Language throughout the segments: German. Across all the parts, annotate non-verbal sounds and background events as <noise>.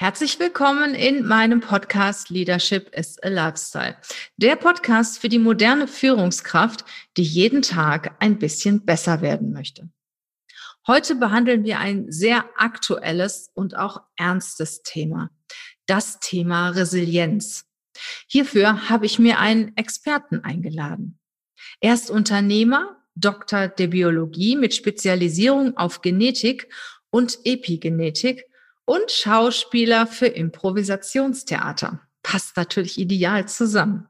Herzlich willkommen in meinem Podcast Leadership is a Lifestyle. Der Podcast für die moderne Führungskraft, die jeden Tag ein bisschen besser werden möchte. Heute behandeln wir ein sehr aktuelles und auch ernstes Thema. Das Thema Resilienz. Hierfür habe ich mir einen Experten eingeladen. Er ist Unternehmer, Doktor der Biologie mit Spezialisierung auf Genetik und Epigenetik und Schauspieler für Improvisationstheater. Passt natürlich ideal zusammen.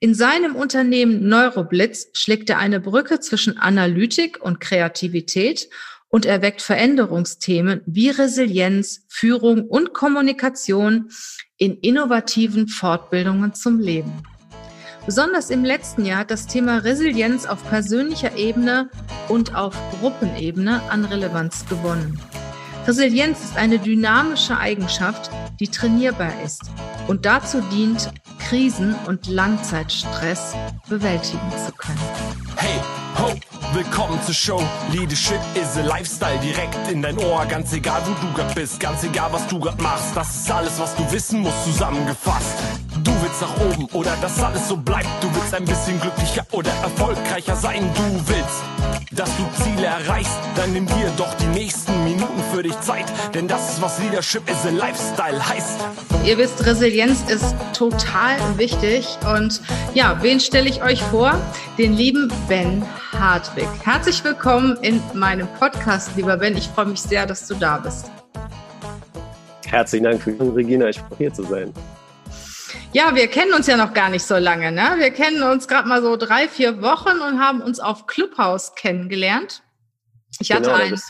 In seinem Unternehmen Neuroblitz schlägt er eine Brücke zwischen Analytik und Kreativität und erweckt Veränderungsthemen wie Resilienz, Führung und Kommunikation in innovativen Fortbildungen zum Leben. Besonders im letzten Jahr hat das Thema Resilienz auf persönlicher Ebene und auf Gruppenebene an Relevanz gewonnen. Resilienz ist eine dynamische Eigenschaft, die trainierbar ist und dazu dient, Krisen und Langzeitstress bewältigen zu können. Hey, ho, willkommen zur Show. Leadership is a Lifestyle direkt in dein Ohr. Ganz egal, wo du grad bist, ganz egal, was du grad machst. Das ist alles, was du wissen musst, zusammengefasst. Nach oben oder dass alles so bleibt. Du willst ein bisschen glücklicher oder erfolgreicher sein. Du willst dass du Ziele erreichst, dann nimm dir doch die nächsten Minuten für dich Zeit, denn das ist was Leadership is a Lifestyle heißt. Ihr wisst, Resilienz ist total wichtig und ja, wen stelle ich euch vor? Den lieben Ben Hartwig. Herzlich willkommen in meinem Podcast, lieber Ben. Ich freue mich sehr, dass du da bist. Herzlichen Dank für Regina, ich freue hier zu sein. Ja, wir kennen uns ja noch gar nicht so lange. Ne? Wir kennen uns gerade mal so drei, vier Wochen und haben uns auf Clubhouse kennengelernt. Ich hatte genau, einen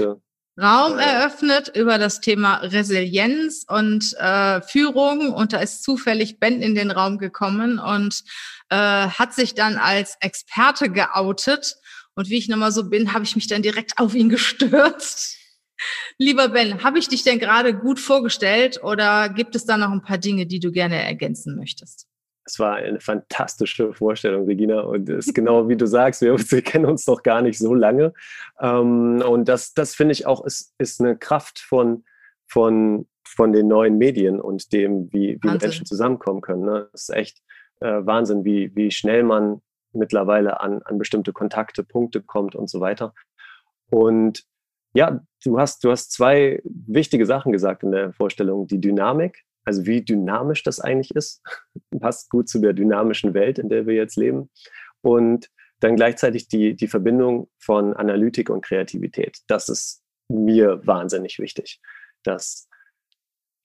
Raum eröffnet über das Thema Resilienz und äh, Führung und da ist zufällig Ben in den Raum gekommen und äh, hat sich dann als Experte geoutet. Und wie ich nochmal so bin, habe ich mich dann direkt auf ihn <laughs> gestürzt Lieber Ben, habe ich dich denn gerade gut vorgestellt oder gibt es da noch ein paar Dinge, die du gerne ergänzen möchtest? Es war eine fantastische Vorstellung, Regina. Und es ist genau wie du sagst, wir, wir, kennen uns noch gar nicht so lange. Ähm, und das, das finde ich auch, ist, ist eine Kraft von, von, von den neuen Medien und dem, wie, wie Menschen zusammenkommen können. Ne? Das ist echt äh, Wahnsinn, wie, wie schnell man mittlerweile an, an bestimmte Kontakte, Punkte kommt und so weiter. Und ja, du hast, du hast zwei wichtige Sachen gesagt in der Vorstellung. Die Dynamik, also wie dynamisch das eigentlich ist, <laughs> passt gut zu der dynamischen Welt, in der wir jetzt leben. Und dann gleichzeitig die, die Verbindung von Analytik und Kreativität. Das ist mir wahnsinnig wichtig, dass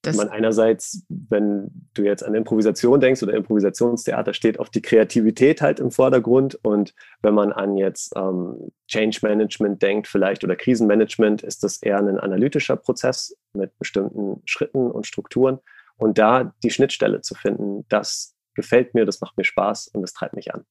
das man einerseits, wenn du jetzt an Improvisation denkst oder Improvisationstheater, steht auf die Kreativität halt im Vordergrund. Und wenn man an jetzt ähm, Change Management denkt, vielleicht oder Krisenmanagement, ist das eher ein analytischer Prozess mit bestimmten Schritten und Strukturen. Und da die Schnittstelle zu finden, das gefällt mir, das macht mir Spaß und das treibt mich an.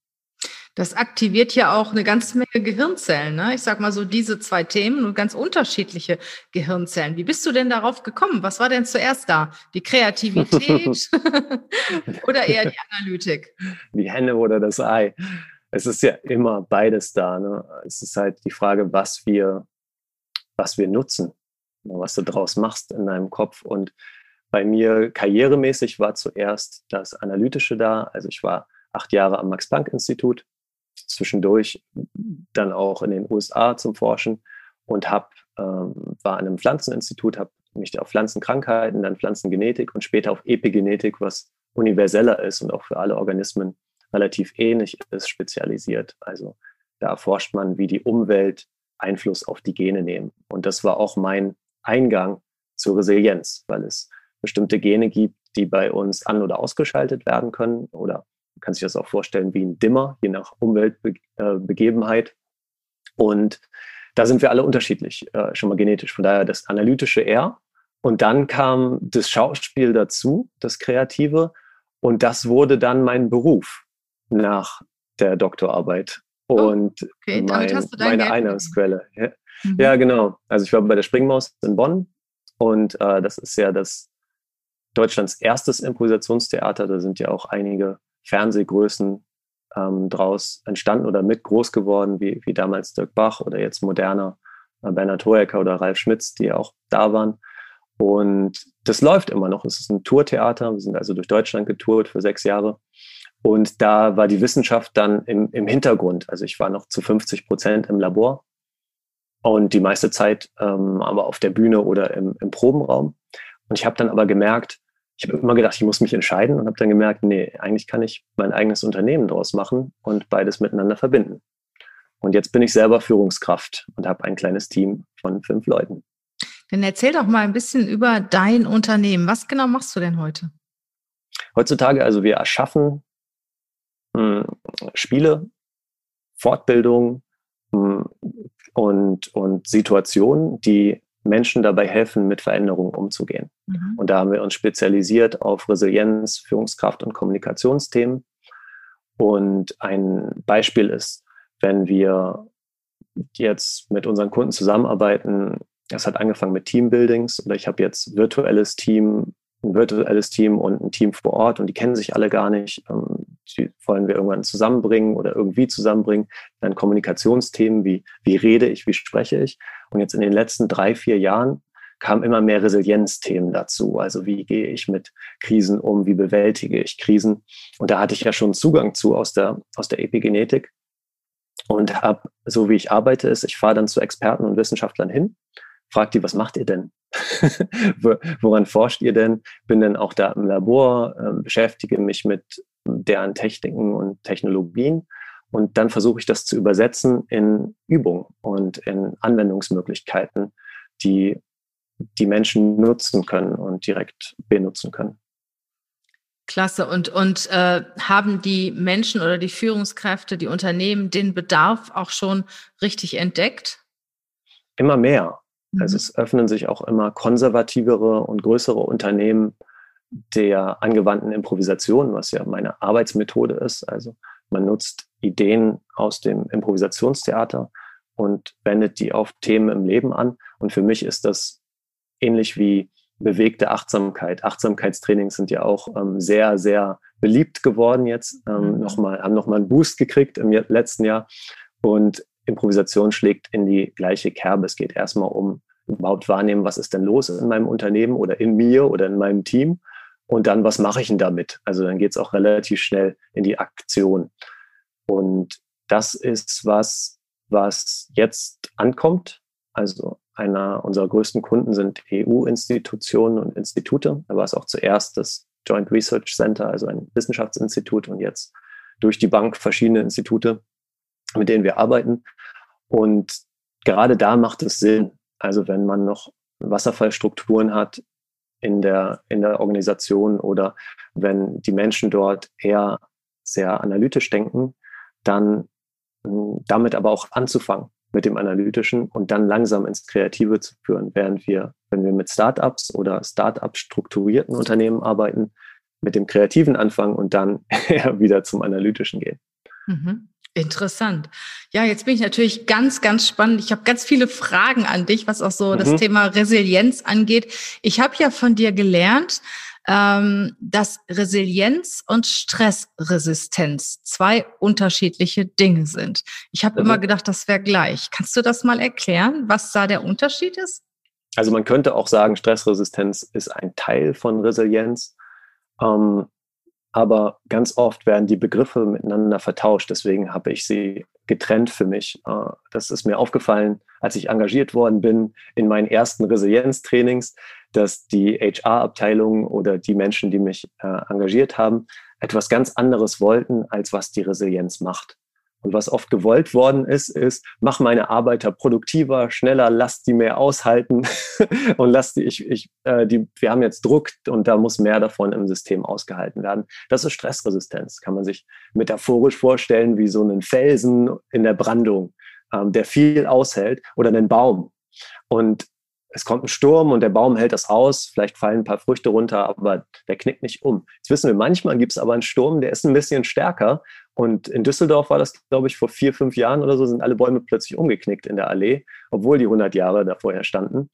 Das aktiviert ja auch eine ganze Menge Gehirnzellen. Ne? Ich sag mal so diese zwei Themen und ganz unterschiedliche Gehirnzellen. Wie bist du denn darauf gekommen? Was war denn zuerst da? Die Kreativität <laughs> <laughs> oder eher die Analytik? Die Henne oder das Ei. Es ist ja immer beides da. Ne? Es ist halt die Frage, was wir, was wir nutzen, was du draus machst in deinem Kopf. Und bei mir karrieremäßig war zuerst das Analytische da. Also ich war acht Jahre am Max-Planck-Institut zwischendurch dann auch in den USA zum Forschen und hab, ähm, war an einem Pflanzeninstitut, habe mich auf Pflanzenkrankheiten, dann Pflanzengenetik und später auf Epigenetik, was universeller ist und auch für alle Organismen relativ ähnlich ist, spezialisiert. Also da erforscht man, wie die Umwelt Einfluss auf die Gene nehmen. Und das war auch mein Eingang zur Resilienz, weil es bestimmte Gene gibt, die bei uns an- oder ausgeschaltet werden können oder kann sich das auch vorstellen wie ein Dimmer, je nach Umweltbegebenheit. Und da sind wir alle unterschiedlich, äh, schon mal genetisch. Von daher das analytische R. Und dann kam das Schauspiel dazu, das Kreative. Und das wurde dann mein Beruf nach der Doktorarbeit. Oh, und okay, mein, meine Einnahmensquelle. Ja. Mhm. ja. genau. Also ich war bei der Springmaus in Bonn. Und äh, das ist ja das Deutschlands erstes Improvisationstheater. Da sind ja auch einige Fernsehgrößen ähm, draus entstanden oder mit groß geworden, wie, wie damals Dirk Bach oder jetzt moderner äh, Bernhard Hoeker oder Ralf Schmitz, die auch da waren. Und das läuft immer noch. Es ist ein Tourtheater. Wir sind also durch Deutschland getourt für sechs Jahre. Und da war die Wissenschaft dann im, im Hintergrund. Also ich war noch zu 50 Prozent im Labor und die meiste Zeit ähm, aber auf der Bühne oder im, im Probenraum. Und ich habe dann aber gemerkt, ich habe immer gedacht, ich muss mich entscheiden und habe dann gemerkt, nee, eigentlich kann ich mein eigenes Unternehmen daraus machen und beides miteinander verbinden. Und jetzt bin ich selber Führungskraft und habe ein kleines Team von fünf Leuten. Dann erzähl doch mal ein bisschen über dein Unternehmen. Was genau machst du denn heute? Heutzutage, also wir erschaffen mh, hm, Spiele, Fortbildung mh, hm, und, und Situationen, die Menschen dabei helfen, mit Veränderungen umzugehen. Mhm. Und da haben wir uns spezialisiert auf Resilienz, Führungskraft und Kommunikationsthemen. Und ein Beispiel ist, wenn wir jetzt mit unseren Kunden zusammenarbeiten, das hat angefangen mit Teambuildings oder ich habe jetzt virtuelles Team, ein virtuelles Team und ein Team vor Ort und die kennen sich alle gar nicht. Ähm, die wollen wir irgendwann zusammenbringen oder irgendwie zusammenbringen. Dann Kommunikationsthemen wie, wie rede ich, wie spreche ich. Und jetzt in den letzten drei, vier Jahren kamen immer mehr Resilienzthemen dazu. Also wie gehe ich mit Krisen um, wie bewältige ich Krisen. Und da hatte ich ja schon Zugang zu aus der, aus der Epigenetik und habe, so wie ich arbeite, ist, ich fahre dann zu Experten und Wissenschaftlern hin, frage die, was macht ihr denn? <laughs> Woran forscht ihr denn? Bin dann auch da im Labor, äh, beschäftige mich mit deren Techniken und Technologien und dann versuche ich das zu übersetzen in Übung und in Anwendungsmöglichkeiten, die die Menschen nutzen können und direkt benutzen können. Klasse. Und, und äh, haben die Menschen oder die Führungskräfte, die Unternehmen den Bedarf auch schon richtig entdeckt? Immer mehr. Mhm. Also es öffnen sich auch immer konservativere und größere Unternehmen der angewandten Improvisation, was ja meine Arbeitsmethode ist. Also man nutzt Ideen aus dem Improvisationstheater und wendet die auf Themen im Leben an. Und für mich ist das ähnlich wie bewegte Achtsamkeit. Achtsamkeitstrainings sind ja auch ähm, sehr, sehr beliebt geworden jetzt. Ähm, mhm. nochmal, haben nochmal einen Boost gekriegt im letzten Jahr. Und Improvisation schlägt in die gleiche Kerbe. Es geht erstmal um überhaupt wahrnehmen, was ist denn los in meinem Unternehmen oder in mir oder in meinem Team. Und dann, was mache ich denn damit? Also dann geht es auch relativ schnell in die Aktion. Und das ist was, was jetzt ankommt. Also einer unserer größten Kunden sind EU-Institutionen und Institute. Da war es auch zuerst das Joint Research Center, also ein Wissenschaftsinstitut und jetzt durch die Bank verschiedene Institute, mit denen wir arbeiten. Und gerade da macht es Sinn. Also wenn man noch Wasserfallstrukturen hat in der, in der Organisation oder wenn die Menschen dort eher sehr analytisch denken, dann hm, damit aber auch anzufangen mit dem Analytischen und dann langsam ins Kreative zu führen, während wir, wenn wir mit Startups oder Startup strukturierten Unternehmen arbeiten, mit dem Kreativen anfangen und dann <laughs> eher wieder zum Analytischen gehen. Mhm. Interessant. Ja, jetzt bin ich natürlich ganz, ganz spannend. Ich habe ganz viele Fragen an dich, was auch so mhm. das Thema Resilienz angeht. Ich habe ja von dir gelernt, ähm, dass Resilienz und Stressresistenz zwei unterschiedliche Dinge sind. Ich habe mhm. immer gedacht, das wäre gleich. Kannst du das mal erklären, was da der Unterschied ist? Also man könnte auch sagen, Stressresistenz ist ein Teil von Resilienz. Ähm, aber ganz oft werden die Begriffe miteinander vertauscht. Deswegen habe ich sie getrennt für mich. Äh, das ist mir aufgefallen, als ich engagiert worden bin in meinen ersten Resilienztrainings, dass die HR-Abteilung oder die Menschen, die mich äh, engagiert haben, etwas ganz anderes wollten, als was die Resilienz macht. Und was oft gewollt worden ist, ist, mach meine Arbeiter produktiver, schneller, lass die mehr aushalten <laughs> und lass die, ich, ich, äh, die, wir haben jetzt Druck und da muss mehr davon im System ausgehalten werden. Das ist Stressresistenz, kann man sich metaphorisch vorstellen wie so einen Felsen in der Brandung, ähm, der viel aushält oder einen Baum. Und es kommt ein Sturm und der Baum hält das aus, vielleicht fallen ein paar Früchte runter, aber der knickt nicht um. Jetzt wissen wir, manchmal gibt es aber einen Sturm, der ist ein bisschen stärker. Und in Düsseldorf war das, glaube ich, vor vier, fünf Jahren oder so, sind alle Bäume plötzlich umgeknickt in der Allee, obwohl die 100 Jahre da vorher standen.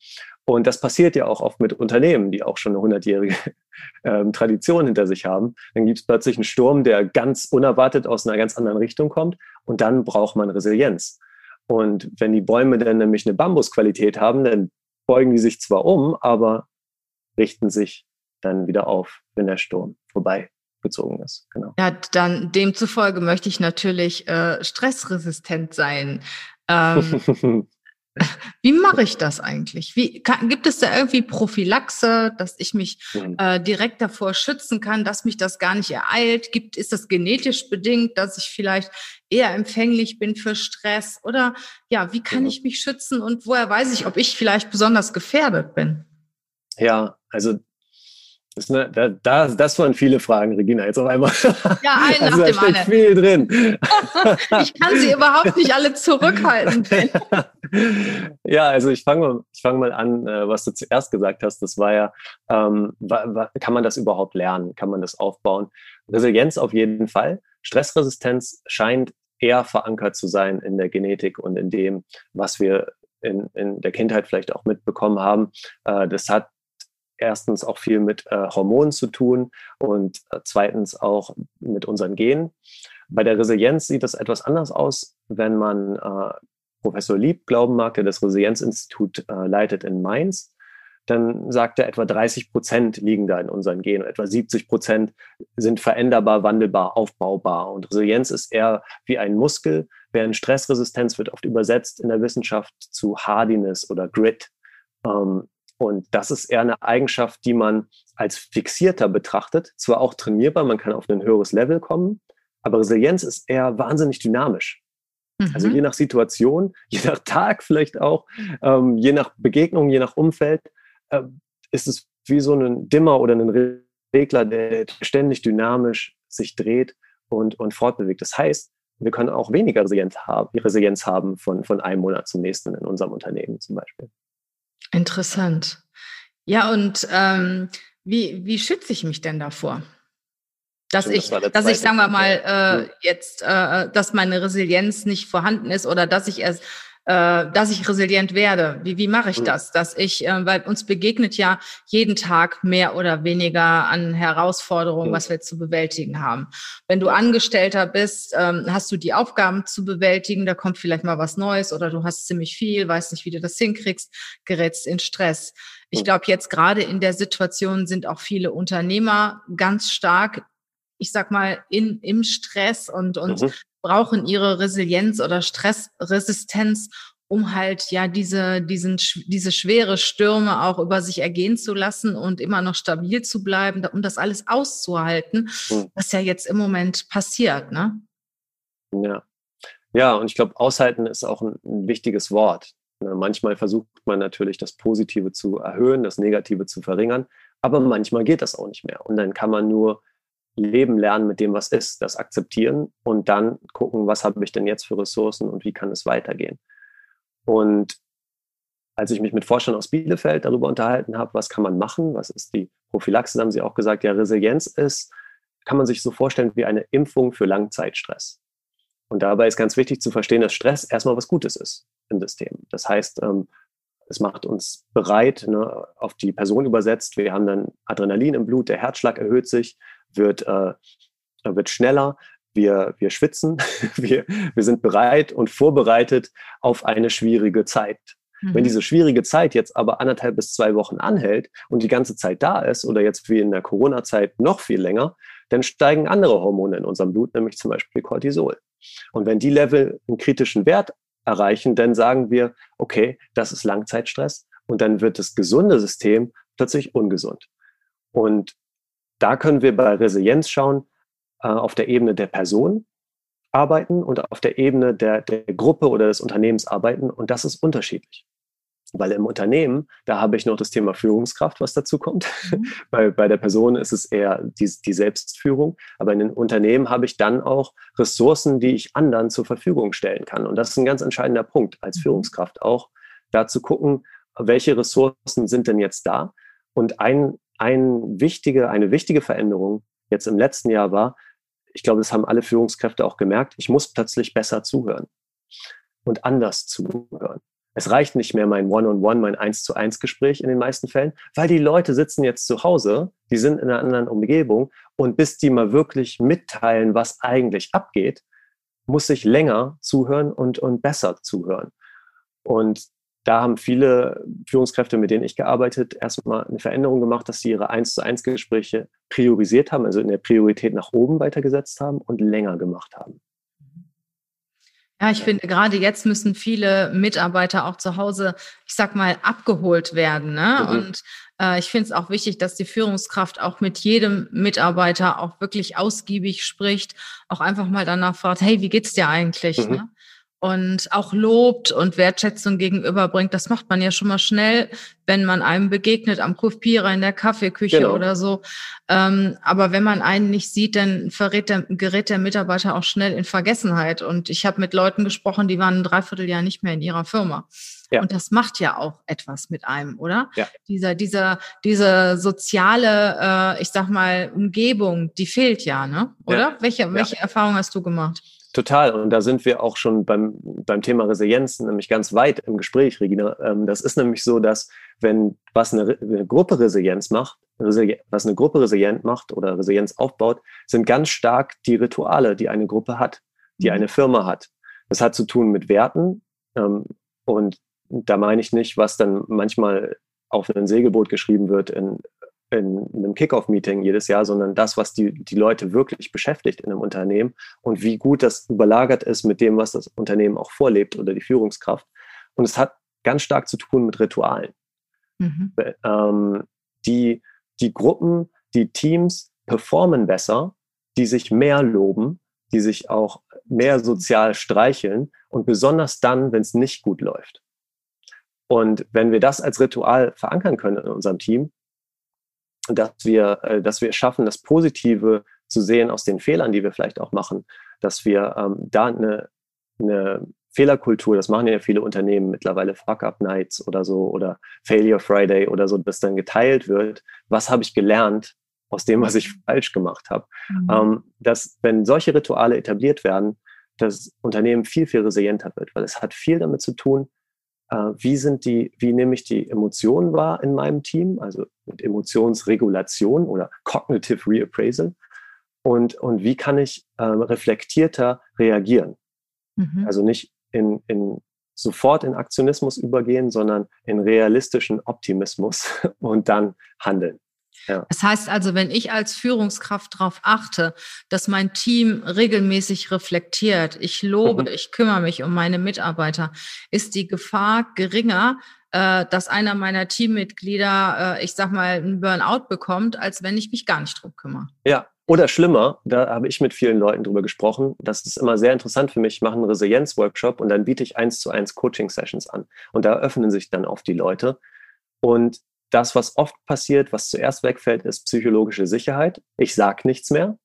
Und das passiert ja auch oft mit Unternehmen, die auch schon eine 100-jährige <laughs> ähm, Tradition hinter sich haben. Dann gibt es plötzlich einen Sturm, der ganz unerwartet aus einer ganz anderen Richtung kommt. Und dann braucht man Resilienz. Und wenn die Bäume dann nämlich eine Bambusqualität haben, dann beugen die sich zwar um, aber richten sich dann wieder auf, wenn der Sturm vorbeigezogen ist. Genau. Ja, dann demzufolge möchte ich natürlich äh, stressresistent sein. Ähm, <laughs> Wie mache ich das eigentlich? Wie, kann, gibt es da irgendwie Prophylaxe, dass ich mich mhm. äh, direkt davor schützen kann, dass mich das gar nicht ereilt? Gibt, ist das genetisch bedingt, dass ich vielleicht eher empfänglich bin für Stress? Oder ja, wie kann ich mich schützen und woher weiß ich, ob ich vielleicht besonders gefährdet bin? Ja, also das, ne, da, da, das waren viele Fragen, Regina, jetzt auf einmal. Ja, ein <laughs> also, nach da dem steckt anderen. viel drin. <laughs> ich kann sie überhaupt nicht alle zurückhalten. <laughs> ja, also ich fange mal, ich fang mal an, äh, was du zuerst gesagt hast. Das war ja, ähm, kann man das überhaupt lernen? Kann man das aufbauen? Resilienz auf jeden Fall. Stressresistenz scheint eher verankert zu sein in der Genetik und in dem, was wir in, in der Kindheit vielleicht auch mitbekommen haben. Äh, das hat erstens auch viel mit äh, Hormonen zu tun und äh, zweitens auch mit unseren Genen. Bei der Resilienz sieht das etwas anders aus, wenn man äh, Professor Lieb glauben mag, der das Resilienzinstitut äh, leitet in Mainz. Dann sagt er, etwa 30 Prozent liegen da in unseren Genen, etwa 70 Prozent sind veränderbar, wandelbar, aufbaubar. Und Resilienz ist eher wie ein Muskel, während Stressresistenz wird oft übersetzt in der Wissenschaft zu Hardiness oder Grit. Ähm, und das ist eher eine Eigenschaft, die man als fixierter betrachtet. Zwar auch trainierbar, man kann auf ein höheres Level kommen, aber Resilienz ist eher wahnsinnig dynamisch. Also mhm. Also je nach Situation, <laughs> je nach Tag vielleicht auch, ähm, je nach Begegnung, je nach Umfeld, äh, ist es wie so ein Dimmer oder ein Regler, der ständig dynamisch sich dreht und, und fortbewegt. Das heißt, wir können auch weniger Resilienz haben, Resilienz haben von, von einem Monat zum nächsten in unserem Unternehmen zum Beispiel. Interessant. Ja, und ähm, wie, wie schütze ich mich denn davor? Dass ich, das dass ich, sagen wir mal, äh, jetzt, äh, dass meine Resilienz nicht vorhanden ist oder dass ich erst äh, dass ich resilient werde. Wie, wie mache ich mhm. das? Dass ich, äh, weil uns begegnet ja jeden Tag mehr oder weniger an Herausforderungen, mhm. was wir zu bewältigen haben. Wenn du Angestellter bist, ähm, hast du die Aufgaben zu bewältigen, da kommt vielleicht mal was Neues oder du hast ziemlich viel, weißt nicht, wie du das hinkriegst, gerätst in Stress. Ich mhm. glaube, jetzt gerade in der Situation sind auch viele Unternehmer ganz stark ich sag mal, in, im Stress und, und mhm brauchen ihre Resilienz oder Stressresistenz, um halt ja diese, diesen, diese schwere Stürme auch über sich ergehen zu lassen und immer noch stabil zu bleiben, um das alles auszuhalten, hm. was ja jetzt im Moment passiert, ne? Ja. Ja, und ich glaube, aushalten ist auch ein, ein wichtiges Wort. Ne, manchmal versucht man natürlich, das Positive zu erhöhen, das Negative zu verringern, aber manchmal geht das auch nicht mehr. Und dann kann man nur leben lernen mit dem, was ist, das akzeptieren und dann gucken, was habe ich denn jetzt für Ressourcen und wie kann es weitergehen. Und als ich mich mit Forschern aus Bielefeld darüber unterhalten habe, was kann man machen, was ist die Prophylaxe, haben sie auch gesagt, ja, Resilienz ist, kann man sich so vorstellen wie eine Impfung für Langzeitstress. Und dabei ist ganz wichtig zu verstehen, dass Stress erstmal was Gutes ist im System. Das heißt, ähm, es macht uns bereit, ne, auf die Person übersetzt. Wir haben dann Adrenalin im Blut, der Herzschlag erhöht sich, wird, äh, wird schneller, wir, wir schwitzen, <laughs> wir, wir sind bereit und vorbereitet auf eine schwierige Zeit. Mhm. Wenn diese schwierige Zeit jetzt aber anderthalb bis zwei Wochen anhält und die ganze Zeit da ist oder jetzt wie in der Corona-Zeit noch viel länger, dann steigen andere Hormone in unserem Blut, nämlich zum Beispiel Cortisol. Und wenn die Level einen kritischen Wert erreichen, dann sagen wir, okay, das ist Langzeitstress und dann wird das gesunde System plötzlich ungesund. Und da können wir bei Resilienz schauen, äh, auf der Ebene der Person arbeiten und auf der Ebene der, der Gruppe oder des Unternehmens arbeiten. Und das ist unterschiedlich. Weil im Unternehmen, da habe ich noch das Thema Führungskraft, was dazu kommt. Mhm. <laughs> bei, bei der Person ist es eher die, die Selbstführung. Aber in den Unternehmen habe ich dann auch Ressourcen, die ich anderen zur Verfügung stellen kann. Und das ist ein ganz entscheidender Punkt als mhm. Führungskraft auch, da zu gucken, welche Ressourcen sind denn jetzt da? Und ein ein wichtige, eine wichtige Veränderung jetzt im letzten Jahr war, ich glaube, das haben alle Führungskräfte auch gemerkt, ich muss plötzlich besser zuhören und anders zuhören. Es reicht nicht mehr mein One-on-One, mein Eins zu eins Gespräch in den meisten Fällen, weil die Leute sitzen jetzt zu Hause, die sind in einer anderen Umgebung und bis die mal wirklich mitteilen, was eigentlich abgeht, muss ich länger zuhören und, und besser zuhören. Und da haben viele Führungskräfte, mit denen ich gearbeitet, erstmal eine Veränderung gemacht, dass sie ihre 1 zu 1 Gespräche priorisiert haben, also in der Priorität nach oben weitergesetzt haben und länger gemacht haben. Ja, ich finde, gerade jetzt müssen viele Mitarbeiter auch zu Hause, ich sag mal, abgeholt werden. Ne? Mhm. Und äh, ich finde es auch wichtig, dass die Führungskraft auch mit jedem Mitarbeiter auch wirklich ausgiebig spricht, auch einfach mal danach fragt, hey, wie geht's dir eigentlich? Mhm. Ne? Und auch lobt und Wertschätzung gegenüberbringt. Das macht man ja schon mal schnell, wenn man einem begegnet am Kopierer in der Kaffeeküche genau. oder so. Ähm, aber wenn man einen nicht sieht, dann verrät der, gerät der Mitarbeiter auch schnell in Vergessenheit. Und ich habe mit Leuten gesprochen, die waren ein Dreivierteljahr nicht mehr in ihrer Firma. Ja. Und das macht ja auch etwas mit einem, oder? Ja. Dieser, dieser, diese soziale, äh, ich sag mal, Umgebung, die fehlt ja, ne? Oder? Ja. Welche, welche Erfahrung hast du gemacht? Total. Und da sind wir auch schon beim, beim Thema Resilienz nämlich ganz weit im Gespräch, Regina. Ähm, das ist nämlich so, dass wenn was eine, eine Gruppe Resilienz macht, was eine Gruppe resilient macht oder Resilienz aufbaut, sind ganz stark die Rituale, die eine Gruppe hat, die mhm. eine Firma hat. Das hat zu tun mit Werten. Ähm, und da meine ich nicht, was dann manchmal auf ein Segelboot geschrieben wird in in einem Kickoff-Meeting jedes Jahr, sondern das, was die, die Leute wirklich beschäftigt in einem Unternehmen und wie gut das überlagert ist mit dem, was das Unternehmen auch vorlebt oder die Führungskraft. Und es hat ganz stark zu tun mit Ritualen. Mhm. Ähm, die, die Gruppen, die Teams performen besser, die sich mehr loben, die sich auch mehr sozial streicheln und besonders dann, wenn es nicht gut läuft. Und wenn wir das als Ritual verankern können in unserem Team, dass wir, äh, dass wir schaffen, das Positive zu sehen aus den Fehlern, die wir vielleicht auch machen, dass wir ähm, da eine, eine Fehlerkultur, das machen ja viele Unternehmen mittlerweile, Fuck-Up-Nights oder so oder Failure Friday oder so, dass dann geteilt wird, was habe ich gelernt aus dem, was ich falsch gemacht habe. Mhm. Ähm, dass, wenn solche Rituale etabliert werden, das Unternehmen viel, viel resilienter wird, weil es hat viel damit zu tun, wie sind die, wie nehme ich die Emotionen wahr in meinem Team, also mit Emotionsregulation oder Cognitive Reappraisal und, und wie kann ich äh, reflektierter reagieren. Mhm. Also nicht in, in sofort in Aktionismus übergehen, sondern in realistischen Optimismus <laughs> und dann handeln. Ja. Das heißt also, wenn ich als Führungskraft darauf achte, dass mein Team regelmäßig reflektiert, ich lobe, mhm. ich kümmere mich um meine Mitarbeiter, ist die Gefahr geringer, äh, dass einer meiner Teammitglieder, äh, ich sag mal, einen Burnout bekommt, als wenn ich mich gar nicht drum kümmere. Ja, oder schlimmer, da habe ich mit vielen Leuten drüber gesprochen. Das ist immer sehr interessant für mich. Ich mache einen Resilienz-Workshop und dann biete ich eins zu eins Coaching-Sessions an. Und da öffnen sich dann oft die Leute. Und das, was oft passiert, was zuerst wegfällt, ist psychologische Sicherheit. Ich sage nichts mehr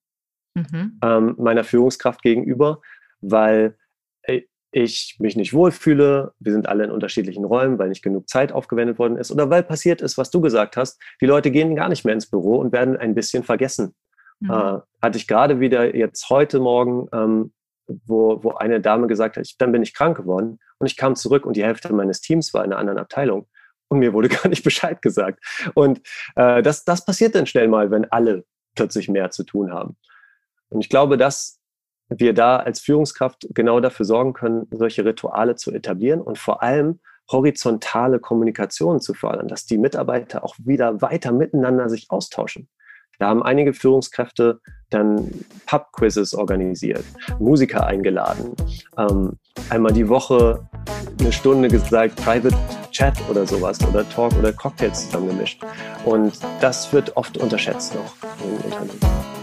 mhm. ähm, meiner Führungskraft gegenüber, weil äh, ich mich nicht wohlfühle, wir sind alle in unterschiedlichen Räumen, weil nicht genug Zeit aufgewendet worden ist oder weil passiert ist, was du gesagt hast, die Leute gehen gar nicht mehr ins Büro und werden ein bisschen vergessen. Mhm. Äh, hatte ich gerade wieder jetzt heute Morgen, ähm, wo, wo eine Dame gesagt hat, ich, dann bin ich krank geworden und ich kam zurück und die Hälfte meines Teams war in einer anderen Abteilung und mir wurde <laughs> gar nicht Bescheid gesagt. Und äh, das, das passiert dann schnell mal, wenn alle plötzlich mehr zu tun haben. Und ich glaube, dass wir da als Führungskraft genau dafür sorgen können, solche Rituale zu etablieren und vor allem horizontale Kommunikation zu fördern, dass die Mitarbeiter auch wieder weiter miteinander sich austauschen. Da haben einige Führungskräfte dann Pub-Quizzes organisiert, Musiker eingeladen, ähm, einmal die Woche eine Stunde gesagt, Private Chat oder sowas oder Talk oder Cocktails zusammengemischt. Und das wird oft unterschätzt noch in Unternehmen.